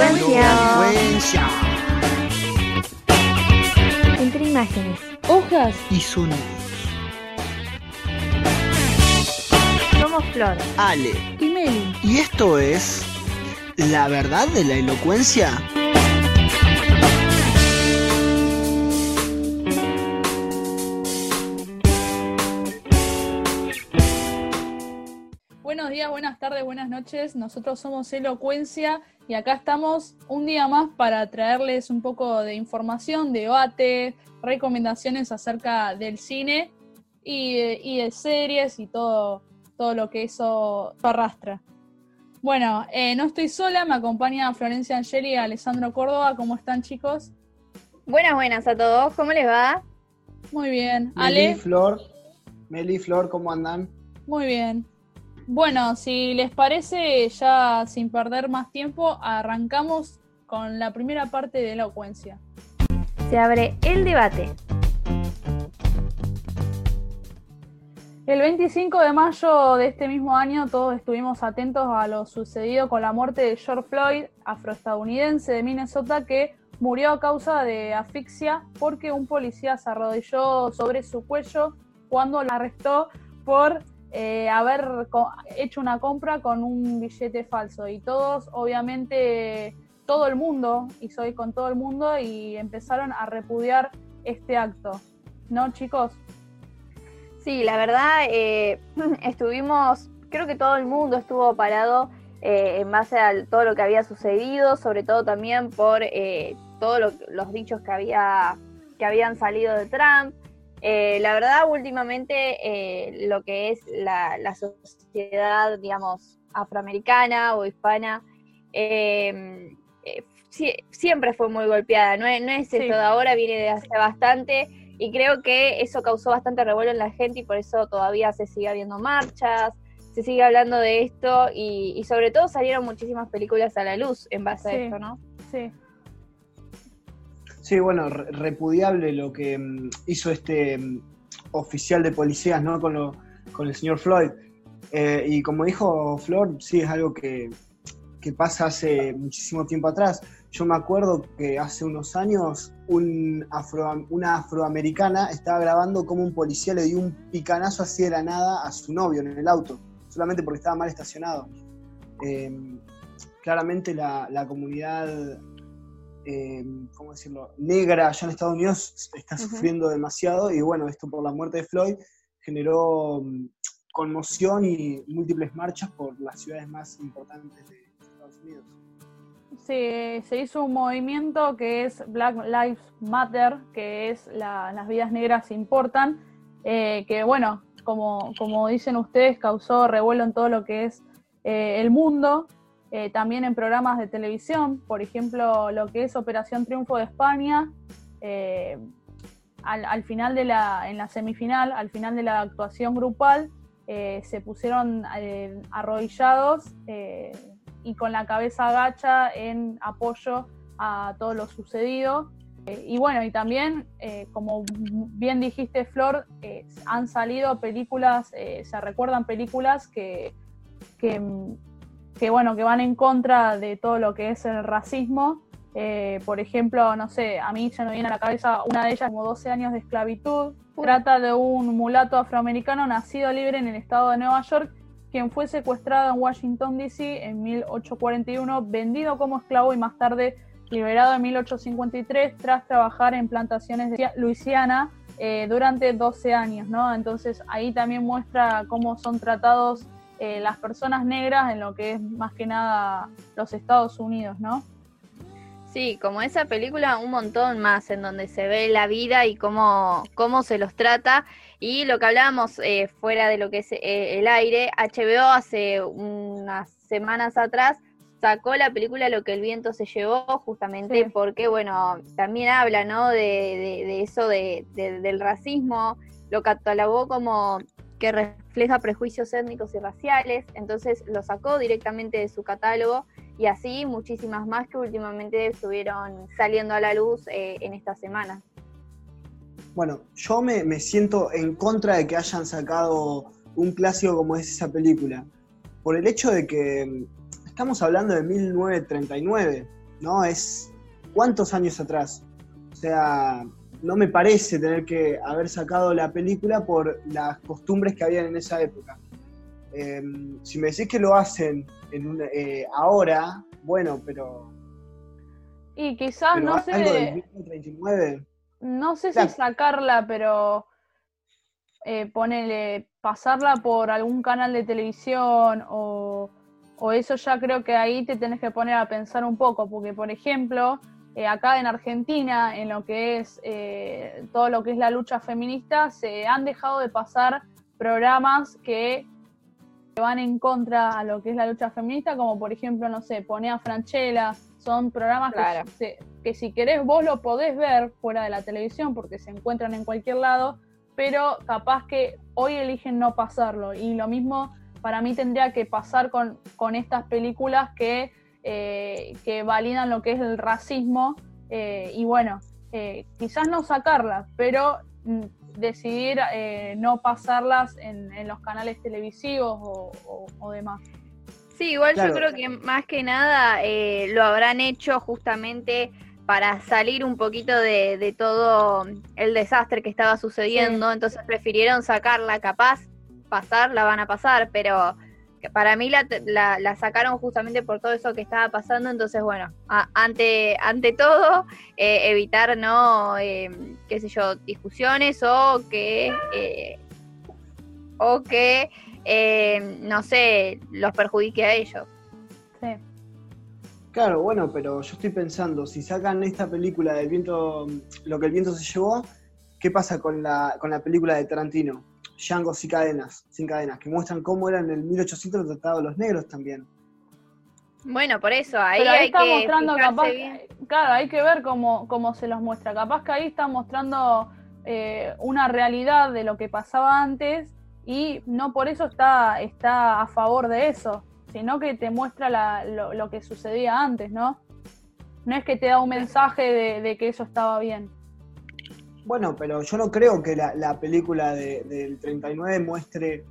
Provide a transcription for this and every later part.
Elocuencia. Entre imágenes. Hojas. Y sonidos. Somos Flor. Ale. Y Meli. Y esto es. ¿La verdad de la elocuencia? Días, buenas tardes, buenas noches. Nosotros somos Elocuencia y acá estamos un día más para traerles un poco de información, debate, recomendaciones acerca del cine y, de- y de series y todo, todo lo que eso arrastra. Bueno, eh, no estoy sola, me acompaña Florencia Angeli y Alessandro Córdoba. ¿Cómo están, chicos? Buenas, buenas a todos. ¿Cómo les va? Muy bien. Meli, Ale, Flor, Meli, Flor, ¿cómo andan? muy bien. Bueno, si les parece, ya sin perder más tiempo, arrancamos con la primera parte de elocuencia. Se abre el debate. El 25 de mayo de este mismo año todos estuvimos atentos a lo sucedido con la muerte de George Floyd, afroestadounidense de Minnesota, que murió a causa de asfixia porque un policía se arrodilló sobre su cuello cuando lo arrestó por eh, haber hecho una compra con un billete falso. Y todos, obviamente, todo el mundo, y soy con todo el mundo, y empezaron a repudiar este acto. ¿No, chicos? Sí, la verdad, eh, estuvimos, creo que todo el mundo estuvo parado eh, en base a todo lo que había sucedido, sobre todo también por eh, todos los dichos que, había, que habían salido de Trump. Eh, la verdad, últimamente eh, lo que es la, la sociedad, digamos, afroamericana o hispana, eh, eh, sie- siempre fue muy golpeada, no es, no es Sí. esto de ahora, viene de hace bastante y creo que eso causó bastante revuelo en la gente y por eso todavía se sigue habiendo marchas, se sigue hablando de esto y, y sobre todo salieron muchísimas películas a la luz en base Sí. a esto, ¿no? Sí. Sí, bueno, re- repudiable lo que mm, hizo este mm, oficial de policías, ¿no? Con, lo- con el señor Floyd. Eh, y como dijo Flor, sí, es algo que, que pasa hace muchísimo tiempo atrás. Yo me acuerdo que hace unos años una afroamericana estaba grabando cómo un policía le dio un picanazo así de la nada a su novio en el auto, solamente porque estaba mal estacionado. Eh, claramente la, la comunidad, eh, ¿cómo decirlo?, negra allá en Estados Unidos está sufriendo demasiado y bueno, esto por la muerte de Floyd generó mm, conmoción y múltiples marchas por las ciudades más importantes de Estados Unidos. Sí, se hizo un movimiento que es Black Lives Matter, que es la- las vidas negras importan, eh, que bueno, como, como dicen ustedes, causó revuelo en todo lo que es eh, el mundo, eh, también en programas de televisión, por ejemplo, lo que es Operación Triunfo de España, eh, al, al final de la, en la semifinal, al final de la actuación grupal, eh, se pusieron arrodillados y con la cabeza agacha en apoyo a todo lo sucedido. Y bueno, y también, como bien dijiste, Flor, han salido películas, se recuerdan películas que, que, que, bueno, que van en contra de todo lo que es el racismo. Eh, por ejemplo, no sé, a mí ya me viene a la cabeza una de ellas como 12 años de esclavitud. Trata de un mulato afroamericano nacido libre en el estado de Nueva York, quien fue secuestrado en Washington, D.C. en 1841, vendido como esclavo y más tarde liberado en 1853 tras trabajar en plantaciones de Luisiana eh, durante 12 años, ¿no? Entonces ahí también muestra cómo son tratados eh, las personas negras en lo que es más que nada los Estados Unidos, ¿no? Sí, como esa película, un montón más en donde se ve la vida y cómo, cómo se los trata. Y lo que hablábamos eh, fuera de lo que es eh, el aire, HBO hace unas semanas atrás sacó la película Lo que el viento se llevó, justamente Sí. porque, bueno, también habla, ¿no? De, de- de eso de, de- del racismo, lo catalogó como que refleja prejuicios étnicos y raciales, entonces lo sacó directamente de su catálogo y así muchísimas más que últimamente estuvieron saliendo a la luz eh, en esta semana. Bueno, yo me, me siento en contra de que hayan sacado un clásico como es esa película, por el hecho de que mm, estamos hablando de 1939, ¿no? Es cuántos años atrás. O sea, no me parece tener que haber sacado la película por las costumbres que habían en esa época. Em, si me decís que lo hacen en eh, ahora, bueno, pero... Y quizás, no sé... No sé si sacarla, pero eh, ponele, pasarla por algún canal de televisión o, o, eso ya creo que ahí te tenés que poner a pensar un poco, porque por ejemplo, eh, acá en Argentina, en lo que es eh, todo lo que es la lucha feminista, se han dejado de pasar programas que van en contra a lo que es la lucha feminista, como por ejemplo, no sé, Pone a Franchella, son programas que, que, si querés vos lo podés ver fuera de la televisión porque se encuentran en cualquier lado, pero capaz que hoy eligen no pasarlo. Y lo mismo para mí tendría que pasar con, con estas películas que, eh, que validan lo que es el racismo. Eh, y bueno, eh, quizás no sacarlas, pero mm, decidir no pasarlas en, los canales televisivos o, demás. Sí, igual yo creo que más que nada lo habrán hecho justamente para salir un poquito de, todo el desastre que estaba sucediendo, entonces prefirieron sacarla, capaz pasar, la van a pasar, pero para mí la, la, sacaron justamente por todo eso que estaba pasando, entonces bueno, ante, ante todo, eh, evitar, ¿no? Eh, qué sé yo, discusiones o que... Eh, o que, no sé, los perjudique a ellos. Sí. Claro, bueno, pero yo estoy pensando, si sacan esta película del viento, lo que el viento se llevó, ¿qué pasa con la, con la película de Tarantino? Django sin cadenas, sin cadenas, que muestran cómo eran en el 1800 tratados los negros también. Bueno, por eso, ahí, hay está que mostrando capaz, claro, hay que ver cómo, cómo se los muestra. Capaz que ahí está mostrando eh, una realidad de lo que pasaba antes y no por eso está, está a favor de eso sino que te muestra lo, que sucedía antes, ¿no? No es que te da un mensaje de, que eso estaba bien. Bueno, pero yo no creo que la, película del 39 muestre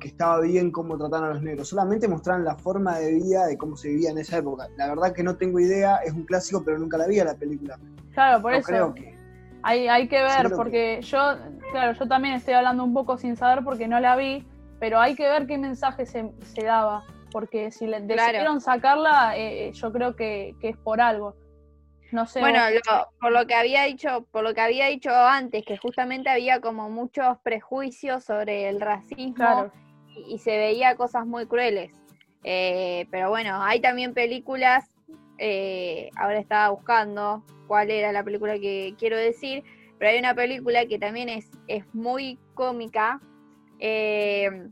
que estaba bien cómo trataron a los negros, solamente mostraron la forma de vida de cómo se vivía en esa época. La verdad que no tengo idea, es un clásico, pero nunca la vi a la película. Claro, por eso. hay, hay que ver, porque yo, claro, yo también estoy hablando un poco sin saber porque no la vi, pero hay que ver qué mensaje se, se daba porque si le decidieron sacarla, eh, eh, yo creo que, es por algo. No sé. Bueno, por lo que había dicho, por lo que había dicho antes, que justamente había como muchos prejuicios sobre el racismo y, se veía cosas muy crueles. Eh, pero bueno, hay también películas. ahora estaba buscando cuál era la película que quiero decir, pero hay una película que también es, es muy cómica. Eh,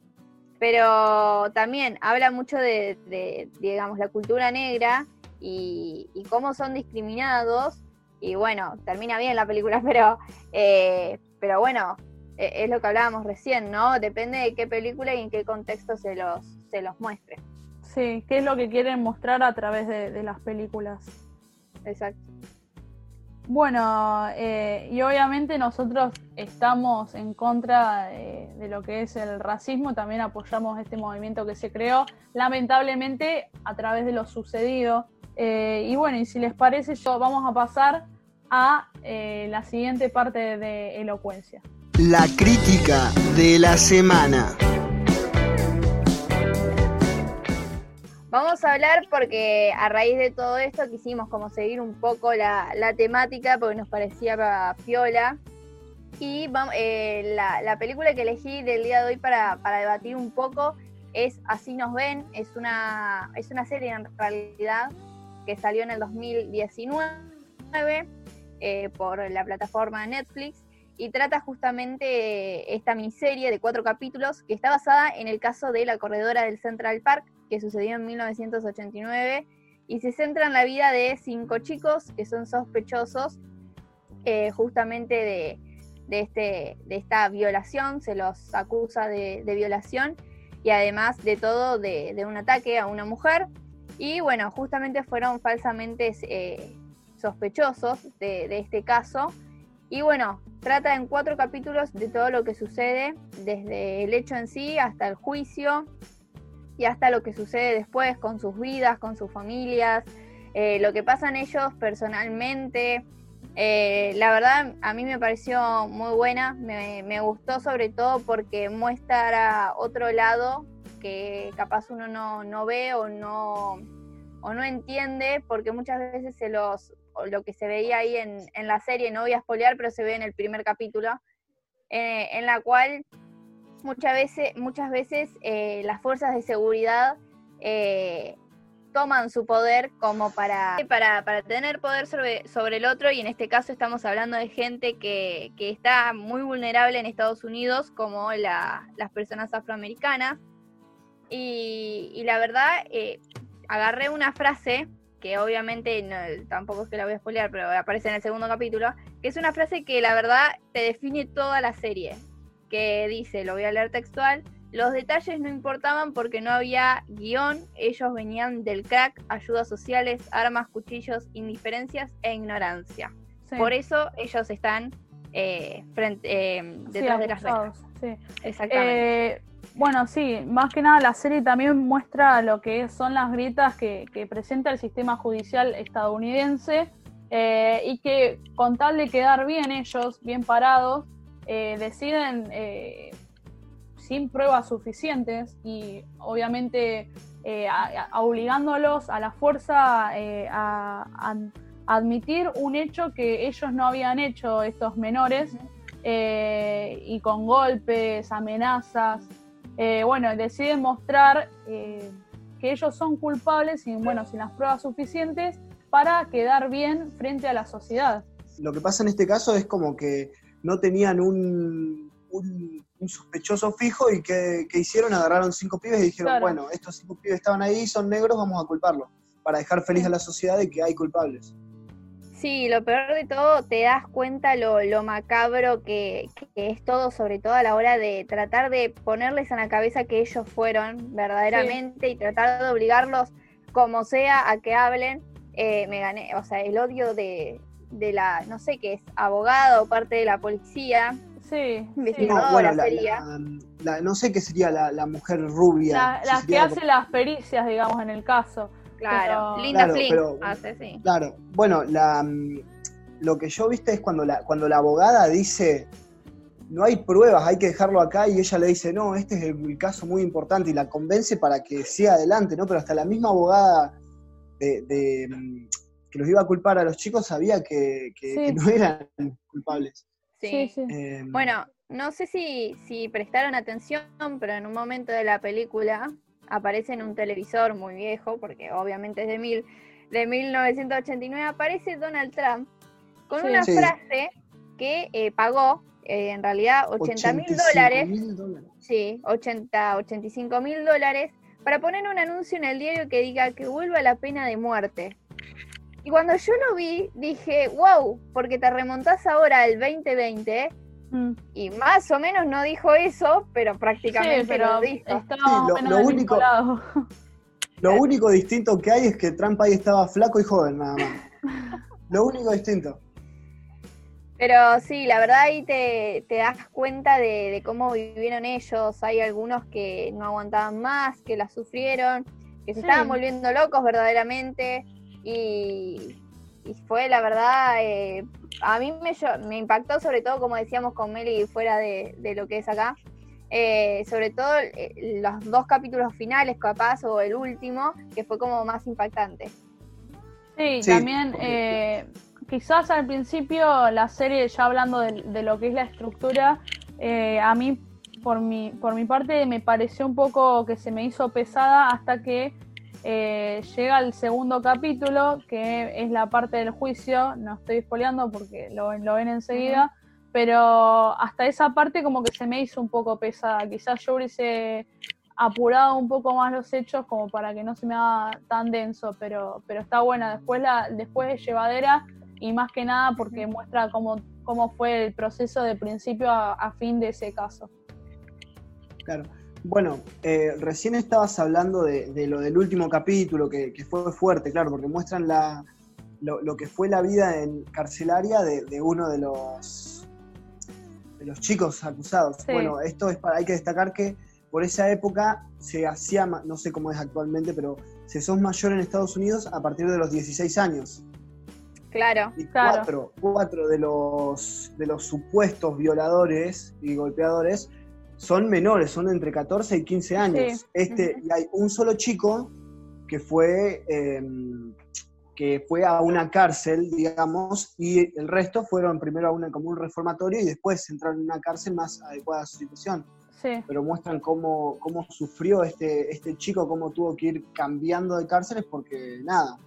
pero también habla mucho de, digamos, la cultura negra y, cómo son discriminados. Y bueno, termina bien la película, pero, eh, pero bueno, e, es lo que hablábamos recién, ¿no? Depende de qué película y en qué contexto se los, se los muestre. Sí, qué es lo que quieren mostrar a través de, de las películas. Exacto. Bueno, eh, y obviamente nosotros estamos en contra de, lo que es el racismo, también apoyamos este movimiento que se creó, lamentablemente a través de lo sucedido. Eh, y bueno, y si les parece, yo vamos a pasar a eh, la siguiente parte de elocuencia. La crítica de la semana. Vamos a hablar porque a raíz de todo esto quisimos como seguir un poco la, temática porque nos parecía piola. Y eh, la, película que elegí del día de hoy para, debatir un poco es Así nos ven, es una, es una serie en realidad que salió en el 2019 eh, por la plataforma Netflix y trata justamente esta miniserie de cuatro capítulos que está basada en el caso de la corredora del Central Park que sucedió en 1989 y se centra en la vida de cinco chicos que son sospechosos eh, justamente de, este, de esta violación, se los acusa de, violación y además de todo de, un ataque a una mujer. Y bueno, justamente fueron falsamente eh, sospechosos de, este caso. Y bueno, trata en cuatro capítulos de todo lo que sucede, desde el hecho en sí hasta el juicio, y hasta lo que sucede después con sus vidas, con sus familias. eh, lo que pasan ellos personalmente. Eh, la verdad, a mí me pareció muy buena, me, me gustó sobre todo porque muestra otro lado que capaz uno no, no ve o no, o no entiende, porque muchas veces se los, lo que se veía ahí en, en, la serie, no voy a espolear, pero se ve en el primer capítulo, eh, en la cual muchas veces, muchas veces eh, las fuerzas de seguridad eh, toman su poder como para, para, para tener poder sobre, sobre, el otro y en este caso estamos hablando de gente que, que está muy vulnerable en Estados Unidos como la, las personas afroamericanas y, y la verdad eh, agarré una frase que obviamente no, tampoco es que la voy a spoilear, pero aparece en el segundo capítulo, que es una frase que la verdad te define toda la serie, que dice, lo voy a leer textual, los detalles no importaban porque no había guion, ellos venían del crack, ayudas sociales, armas, cuchillos, indiferencias e ignorancia. Sí. Por eso ellos están eh, frente, eh, detrás sí, de las rejas. Sí. Exactamente. Eh, bueno, sí, más que nada la serie también muestra lo que son las grietas que, que presenta el sistema judicial estadounidense eh, y que con tal de quedar bien ellos, bien parados, eh, deciden eh, sin pruebas suficientes y obviamente a, a obligándolos a la fuerza a, a, admitir un hecho que ellos no habían hecho estos menores y con golpes, amenazas. Eh, bueno, deciden mostrar eh, que ellos son culpables y, bueno, sin las pruebas suficientes para quedar bien frente a la sociedad. Lo que pasa en este caso es como que no tenían un, un, un sospechoso fijo y que, que, hicieron, agarraron cinco pibes y dijeron, claro. bueno, estos cinco pibes estaban ahí, son negros, vamos a culparlos, para dejar feliz a la sociedad de que hay culpables. Sí, lo peor de todo, te das cuenta lo, lo macabro que, que, es todo, sobre todo a la hora de tratar de ponerles en la cabeza que ellos fueron verdaderamente sí. y tratar de obligarlos como sea a que hablen. Eh, me gané, o sea, el odio de, de la, no sé qué es, abogado o parte de la policía. Sí, sí. No, bueno, la, la, la, no sé qué sería la, mujer rubia. las que hace las pericias, digamos, en el caso. Claro, pero, Linda claro, Flynn pero, hace, sí. Claro, bueno, la, lo que yo viste es cuando la, cuando la abogada dice, no hay pruebas, hay que dejarlo acá, y ella le dice, no, este es el, el caso muy importante, y la convence para que siga adelante, ¿no? Pero hasta la misma abogada de, de que los iba a culpar a los chicos sabía que, que, sí. que no eran culpables. Sí, sí. Eh, bueno, no sé si, si prestaron atención, pero en un momento de la película aparece en un televisor muy viejo, porque obviamente es de, mil, de 1989, aparece Donald Trump con sí, una sí. frase que eh, pagó eh, en realidad 80 mil dólares, sí, 80, 85 mil dólares, para poner un anuncio en el diario que diga que vuelva la pena de muerte. Y cuando yo lo vi, dije, wow, porque te remontás ahora al 2020 Mm. Y más o menos no dijo eso, pero prácticamente sí, pero lo dijo. Sí, lo, lo único, lo único distinto que hay es que Trump ahí estaba flaco y joven, nada más. lo único distinto. Pero sí, la verdad ahí te, te das cuenta de, de, cómo vivieron ellos. Hay algunos que no aguantaban más, que la sufrieron, que se sí. estaban volviendo locos verdaderamente. Y, y fue la verdad, eh, a mí me, me, impactó sobre todo, como decíamos con Meli, fuera de, de lo que es acá, eh, sobre todo eh, los dos capítulos finales capaz o el último, que fue como más impactante. Sí, sí también eh, quizás al principio la serie, ya hablando de, de lo que es la estructura, a mí por mi, por mi parte me pareció un poco que se me hizo pesada hasta que eh, llega el segundo capítulo, que es la parte del juicio, no estoy espoleando porque lo, lo ven enseguida, uh -huh. pero hasta esa parte como que se me hizo un poco pesada. Quizás yo hubiese apurado un poco más los hechos como para que no se me haga tan denso, pero, pero está buena. Después, la, después es llevadera y más que nada porque muestra cómo, cómo fue el proceso de principio a, a fin de ese caso. Claro. Bueno, eh, recién estabas hablando de, de, lo del último capítulo, que, que fue fuerte, claro, porque muestran la, lo, lo, que fue la vida en carcelaria de, de, uno de los, de los chicos acusados. Sí. Bueno, esto es para, hay que destacar que por esa época se hacía, no sé cómo es actualmente, pero se sos mayor en Estados Unidos a partir de los 16 años. Claro. Y Claro. cuatro, cuatro de los de los supuestos violadores y golpeadores son menores, son entre 14 y 15 años. Sí. Este, y hay un solo chico que fue eh, que fue a una cárcel, digamos, y el resto fueron primero a una como un reformatorio y después entraron en una cárcel más adecuada a su situación. Sí, Pero muestran cómo, cómo sufrió este, este chico, cómo tuvo que ir cambiando de cárceles, porque nada,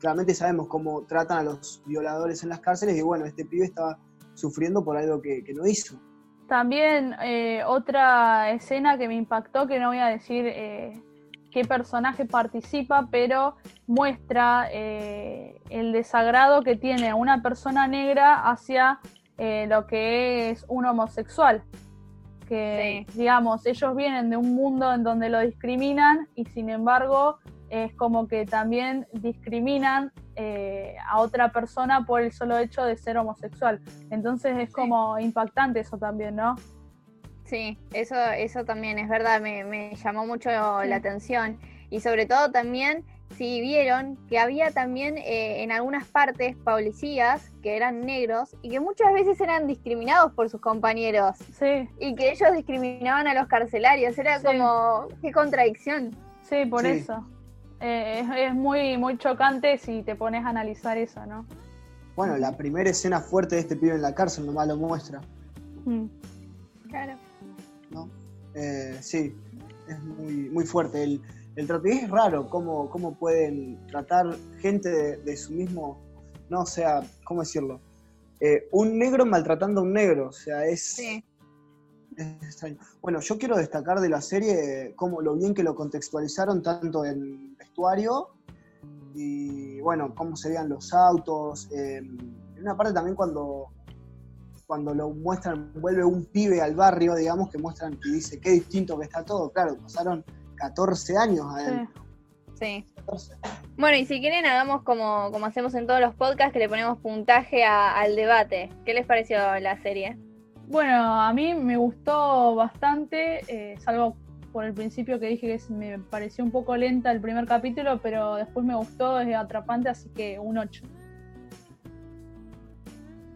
claramente sabemos cómo tratan a los violadores en las cárceles y bueno, este pibe estaba sufriendo por algo que, que no hizo. También eh, otra escena que me impactó, que no voy a decir eh, qué personaje participa, pero muestra eh, el desagrado que tiene una persona negra hacia lo que es un homosexual. Que, digamos, ellos vienen de un mundo en donde lo discriminan y sin embargo es como que también discriminan eh, a otra persona por el solo hecho de ser homosexual. Entonces es como impactante eso también, ¿no? Sí, eso, eso también es verdad, me, me llamó mucho Sí. la atención. Y sobre todo también, si vieron que había también eh, en algunas partes policías que eran negros y que muchas veces eran discriminados por sus compañeros Sí, y que ellos discriminaban a los carcelarios. Era Sí. como, qué contradicción. sí, por Sí. eso. Eh, es, es muy, muy chocante si te pones a analizar eso, ¿no? Bueno, la primera escena fuerte de este pibe en la cárcel nomás lo muestra, Mm. Claro. ¿no? Eh, sí, es muy, muy fuerte. El, el trato es raro cómo, cómo pueden tratar gente de, de su mismo, no, o sea, ¿cómo decirlo? Eh, un negro maltratando a un negro, o sea, es, Sí. Es extraño. Bueno, yo quiero destacar de la serie cómo lo bien que lo contextualizaron tanto en vestuario y bueno, cómo se veían los autos. eh, en una parte también cuando, cuando lo muestran, vuelve un pibe al barrio, digamos, que muestran y dice qué distinto que está todo. Claro, pasaron 14 años adentro. Sí. 14. Bueno, y si quieren, hagamos como, como hacemos en todos los podcasts, que le ponemos puntaje a- al debate. ¿Qué les pareció la serie? Bueno, a mí me gustó bastante, eh, salvo por el principio que dije que es- me pareció un poco lenta el primer capítulo, pero después me gustó, es atrapante, así que un 8.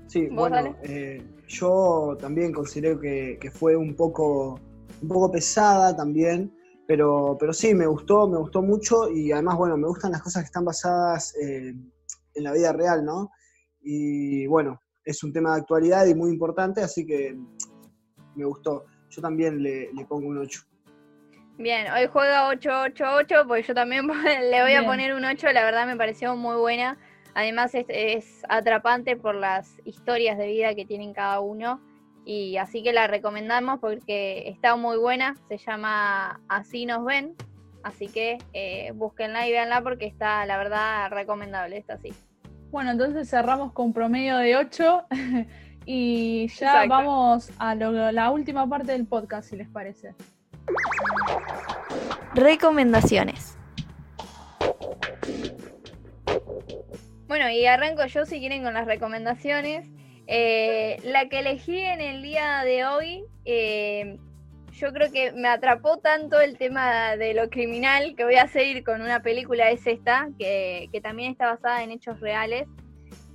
Sí, ¿Vos, bueno, eh, yo también considero que, que fue un poco, un poco pesada también, pero, pero sí, me gustó, me gustó mucho y además, bueno, me gustan las cosas que están basadas eh, en la vida real, ¿no? Y bueno, es un tema de actualidad y muy importante, así que me gustó. Yo también le, le pongo un 8. Bien, hoy juega 8-8-8, pues yo también le voy a poner un 8, la verdad me pareció muy buena. Además es, es atrapante por las historias de vida que tienen cada uno. Y así que la recomendamos porque está muy buena, se llama Así nos ven. Así que eh, búsquenla y véanla porque está, la verdad, recomendable, está así. Bueno, entonces cerramos con promedio de 8 y ya Exacto. vamos a lo- la última parte del podcast, si les parece. Recomendaciones. Bueno, y arranco yo si quieren con las recomendaciones. Eh, la que elegí en el día de hoy, eh, yo creo que me atrapó tanto el tema de lo criminal que voy a seguir con una película, es esta, que, que también está basada en hechos reales.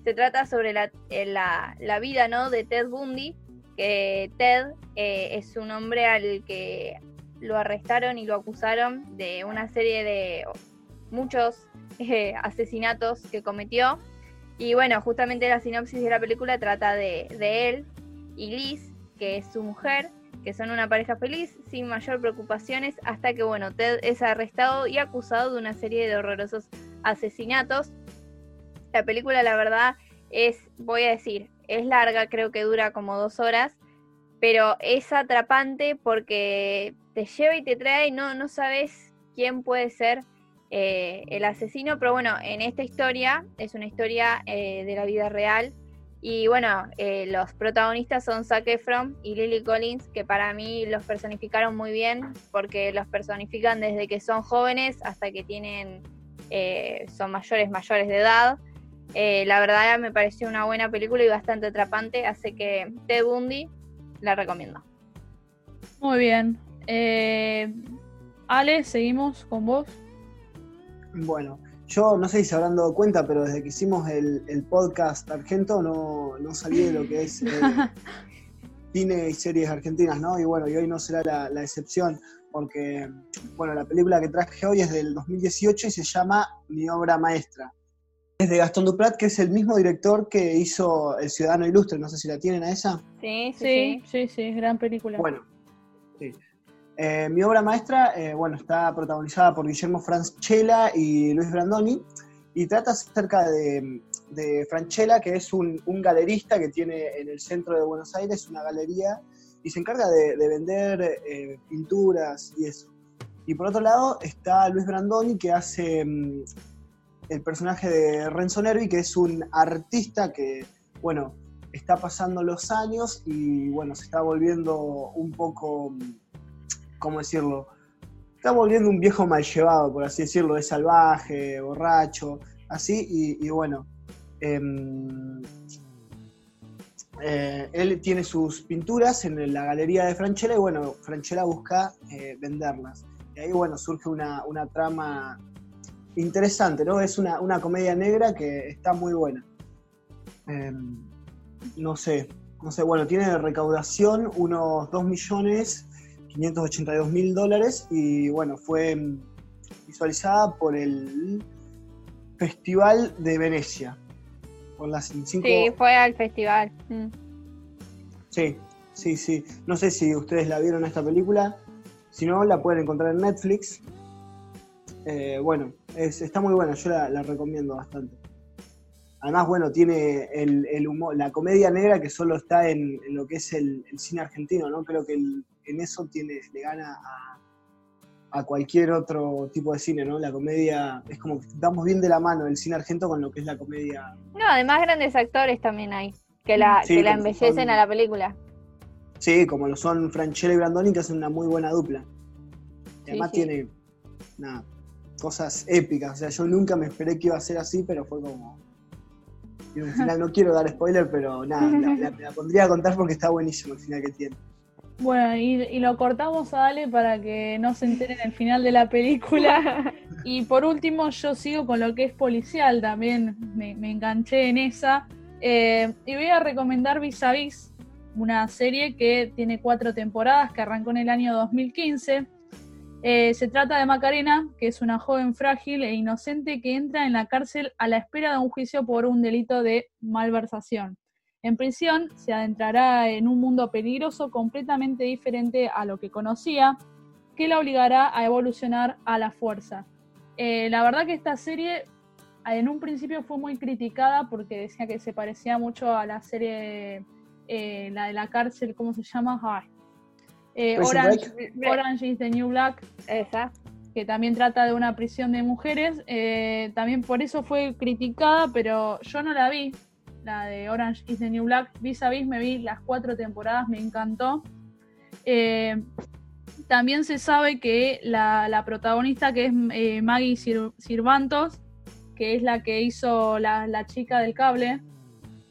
Se trata sobre la, eh, la, la vida ¿no? de Ted Bundy, que Ted eh, es un hombre al que lo arrestaron y lo acusaron de una serie de muchos eh, asesinatos que cometió. Y bueno, justamente la sinopsis de la película trata de, de él y Liz, que es su mujer, que son una pareja feliz, sin mayor preocupaciones, hasta que bueno, Ted es arrestado y acusado de una serie de horrorosos asesinatos. La película, la verdad, es, voy a decir, es larga, creo que dura como dos horas, pero es atrapante porque te lleva y te trae y no, no sabes quién puede ser eh, el asesino, pero bueno, en esta historia es una historia eh, de la vida real y bueno, eh, los protagonistas son Zac Efron y Lily Collins, que para mí los personificaron muy bien porque los personifican desde que son jóvenes hasta que tienen, eh, son mayores, mayores de edad. Eh, la verdad me pareció una buena película y bastante atrapante, así que Ted Bundy la recomiendo. Muy bien. Eh, Ale, seguimos con vos. Bueno, yo no sé si se habrán dado cuenta, pero desde que hicimos el, el podcast argento no, no salí de lo que es eh, cine y series argentinas, ¿no? Y bueno, y hoy no será la, la, excepción, porque, bueno, la película que traje hoy es del 2018 y se llama Mi obra maestra. Es de Gastón Duprat, que es el mismo director que hizo El Ciudadano Ilustre, no sé si la tienen a esa. Sí, sí, sí, sí, sí gran película. Bueno, sí. Eh, mi obra maestra, eh, bueno, está protagonizada por Guillermo Franchella y Luis Brandoni y trata acerca de, de Franchella, que es un, galerista que tiene en el centro de Buenos Aires una galería y se encarga de, de vender eh, pinturas y eso. Y por otro lado está Luis Brandoni, que hace um, el personaje de Renzo Nervi, que es un artista que, bueno, está pasando los años y, bueno, se está volviendo un poco ¿cómo decirlo? Está volviendo un viejo mal llevado, por así decirlo, es salvaje, borracho, así, y, bueno. Eh, eh, él tiene sus pinturas en la galería de Franchella y bueno, Franchella busca eh, venderlas. Y ahí bueno, surge una, una trama interesante, ¿no? Es una, una, comedia negra que está muy buena. Em, no sé, no sé, bueno, tiene recaudación unos 2 millones 582 mil dólares y bueno, fue visualizada por el Festival de Venecia. Por las cinco... Sí, fue al festival. Mm. Sí, sí, sí. No sé si ustedes la vieron esta película. Si no, la pueden encontrar en Netflix. Eh, bueno, es, está muy buena, yo la, la, recomiendo bastante. Además, bueno, tiene el, el humor, la comedia negra que solo está en, en lo que es el, el, cine argentino, ¿no? Creo que el, en eso tiene, le gana a, a, cualquier otro tipo de cine, ¿no? La comedia es como que damos bien de la mano el cine argento con lo que es la comedia. No, además grandes actores también hay, que la, sí, que la embellecen son, a la película. Sí, como lo son Franchella y Brandoni, que hacen una muy buena dupla. Y además sí, sí. tiene nada, cosas épicas. O sea, yo nunca me esperé que iba a ser así, pero fue como. Y al final no quiero dar spoiler, pero nada, la, la, la, pondría a contar porque está buenísimo el final que tiene. Bueno, y, y, lo cortamos a Ale para que no se enteren el final de la película. y por último, yo sigo con lo que es policial también, me, me enganché en esa. Eh, y voy a recomendar Vis a Vis, una serie que tiene cuatro temporadas, que arrancó en el año 2015. Eh, se trata de Macarena, que es una joven frágil e inocente que entra en la cárcel a la espera de un juicio por un delito de malversación. En prisión se adentrará en un mundo peligroso completamente diferente a lo que conocía, que la obligará a evolucionar a la fuerza. Eh, la verdad que esta serie en un principio fue muy criticada porque decía que se parecía mucho a la serie, eh, la de la cárcel, ¿cómo se llama? Ay. Eh, Orange, Orange, is the New Black. Esa. Que también trata de una prisión de mujeres. Eh, también por eso fue criticada, pero yo no la vi la de Orange is the New Black, vis a vis me vi las cuatro temporadas, me encantó. Eh, también se sabe que la, la protagonista, que es eh, Maggie Sir, Sirvantos, que es la que hizo la, la chica del cable,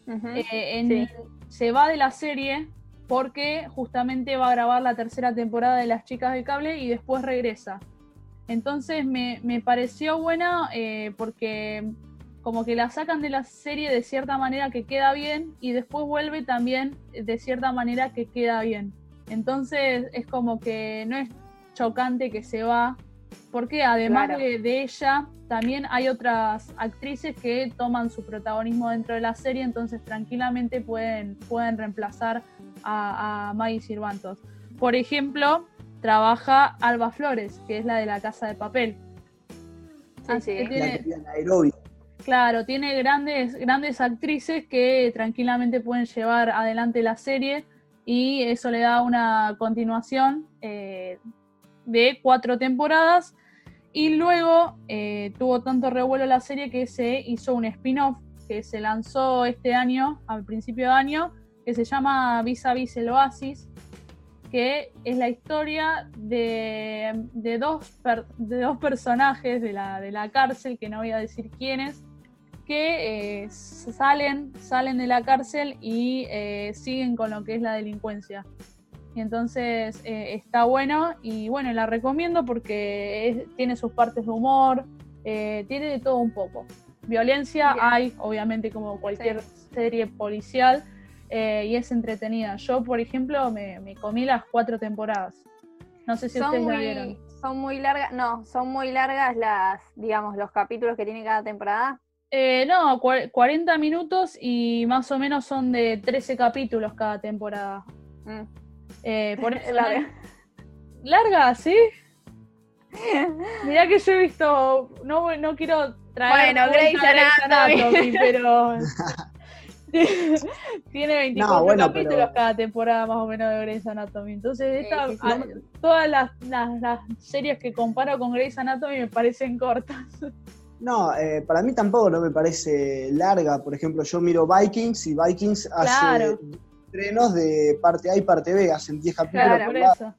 uh -huh. eh, en, sí. se va de la serie porque justamente va a grabar la tercera temporada de Las Chicas del Cable y después regresa. Entonces me, me pareció buena eh, porque como que la sacan de la serie de cierta manera que queda bien y después vuelve también de cierta manera que queda bien. Entonces es como que no es chocante que se va, porque además claro. de, de, ella también hay otras actrices que toman su protagonismo dentro de la serie, entonces tranquilamente pueden, pueden reemplazar a, a Maggie Sirvantos. Por ejemplo, trabaja Alba Flores, que es la de la Casa de Papel. Sí, Así sí. Que tiene... La Claro, tiene grandes, grandes actrices que tranquilamente pueden llevar adelante la serie y eso le da una continuación eh, de cuatro temporadas. Y luego eh, tuvo tanto revuelo la serie que se hizo un spin-off que se lanzó este año, al principio de año, que se llama Vis a Vis el Oasis, que es la historia de, de, dos, de dos personajes de la, de la cárcel, que no voy a decir quiénes, que eh, salen, salen de la cárcel y eh, siguen con lo que es la delincuencia. Y entonces eh, está bueno y bueno, la recomiendo porque es- tiene sus partes de humor, tiene de todo un poco. Violencia Bien. hay, obviamente, como cualquier serie policial, y es entretenida. Yo, por ejemplo, me, me comí las cuatro temporadas. No sé si Son ustedes la muy, vieron. son muy largas, no, son muy largas las, digamos, los capítulos que tiene cada temporada. Eh, no, cua- 40 minutos y más o menos son de 13 capítulos cada temporada. Mm. Eh, por eso, Larga. Larga, ¿sí? Mirá que yo he visto, no, no quiero traer Bueno, Grey's Anatomy. pero tiene 24 bueno, capítulos pero- cada temporada más o menos de Grey's Anatomy. Entonces, Sí, esta- sí, sí. a- todas las, las- las series que comparo con Grey's Anatomy me parecen cortas. No, eh, para mí tampoco no me parece larga. Por ejemplo, yo miro Vikings y Vikings hace Claro. estrenos de parte A y parte B, hacen 10 capítulos Claro, por eso.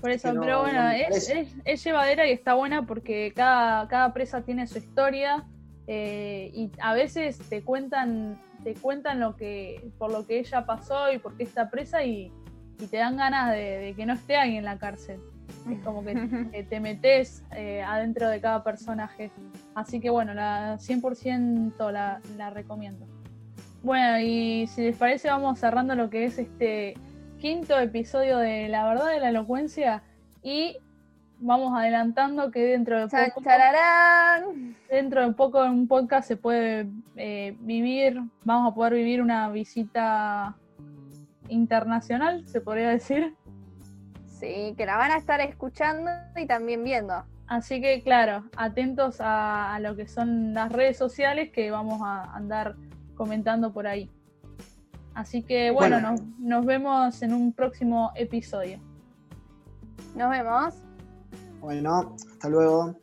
Por eso, no- pero no bueno, es, es- es llevadera y está buena porque cada, cada presa tiene su historia eh, y a veces te cuentan, te cuentan lo que, por lo que ella pasó y por qué está presa y, y te dan ganas de, de que no esté ahí en la cárcel. Es como que te, te metes eh, adentro de cada personaje. Así que bueno, la 100% la, la recomiendo. Bueno, y si les parece vamos cerrando lo que es este quinto episodio de La Verdad de la Elocuencia y vamos adelantando que dentro de poco, chararán. dentro de poco en un podcast se puede eh, vivir, vamos a poder vivir una visita internacional, se podría decir. Sí, que la van a estar escuchando y también viendo. Así que claro, atentos a, a lo que son las redes sociales que vamos a andar comentando por ahí. Así que bueno, Bueno. Nos, nos vemos en un próximo episodio. Nos vemos. Bueno, hasta luego.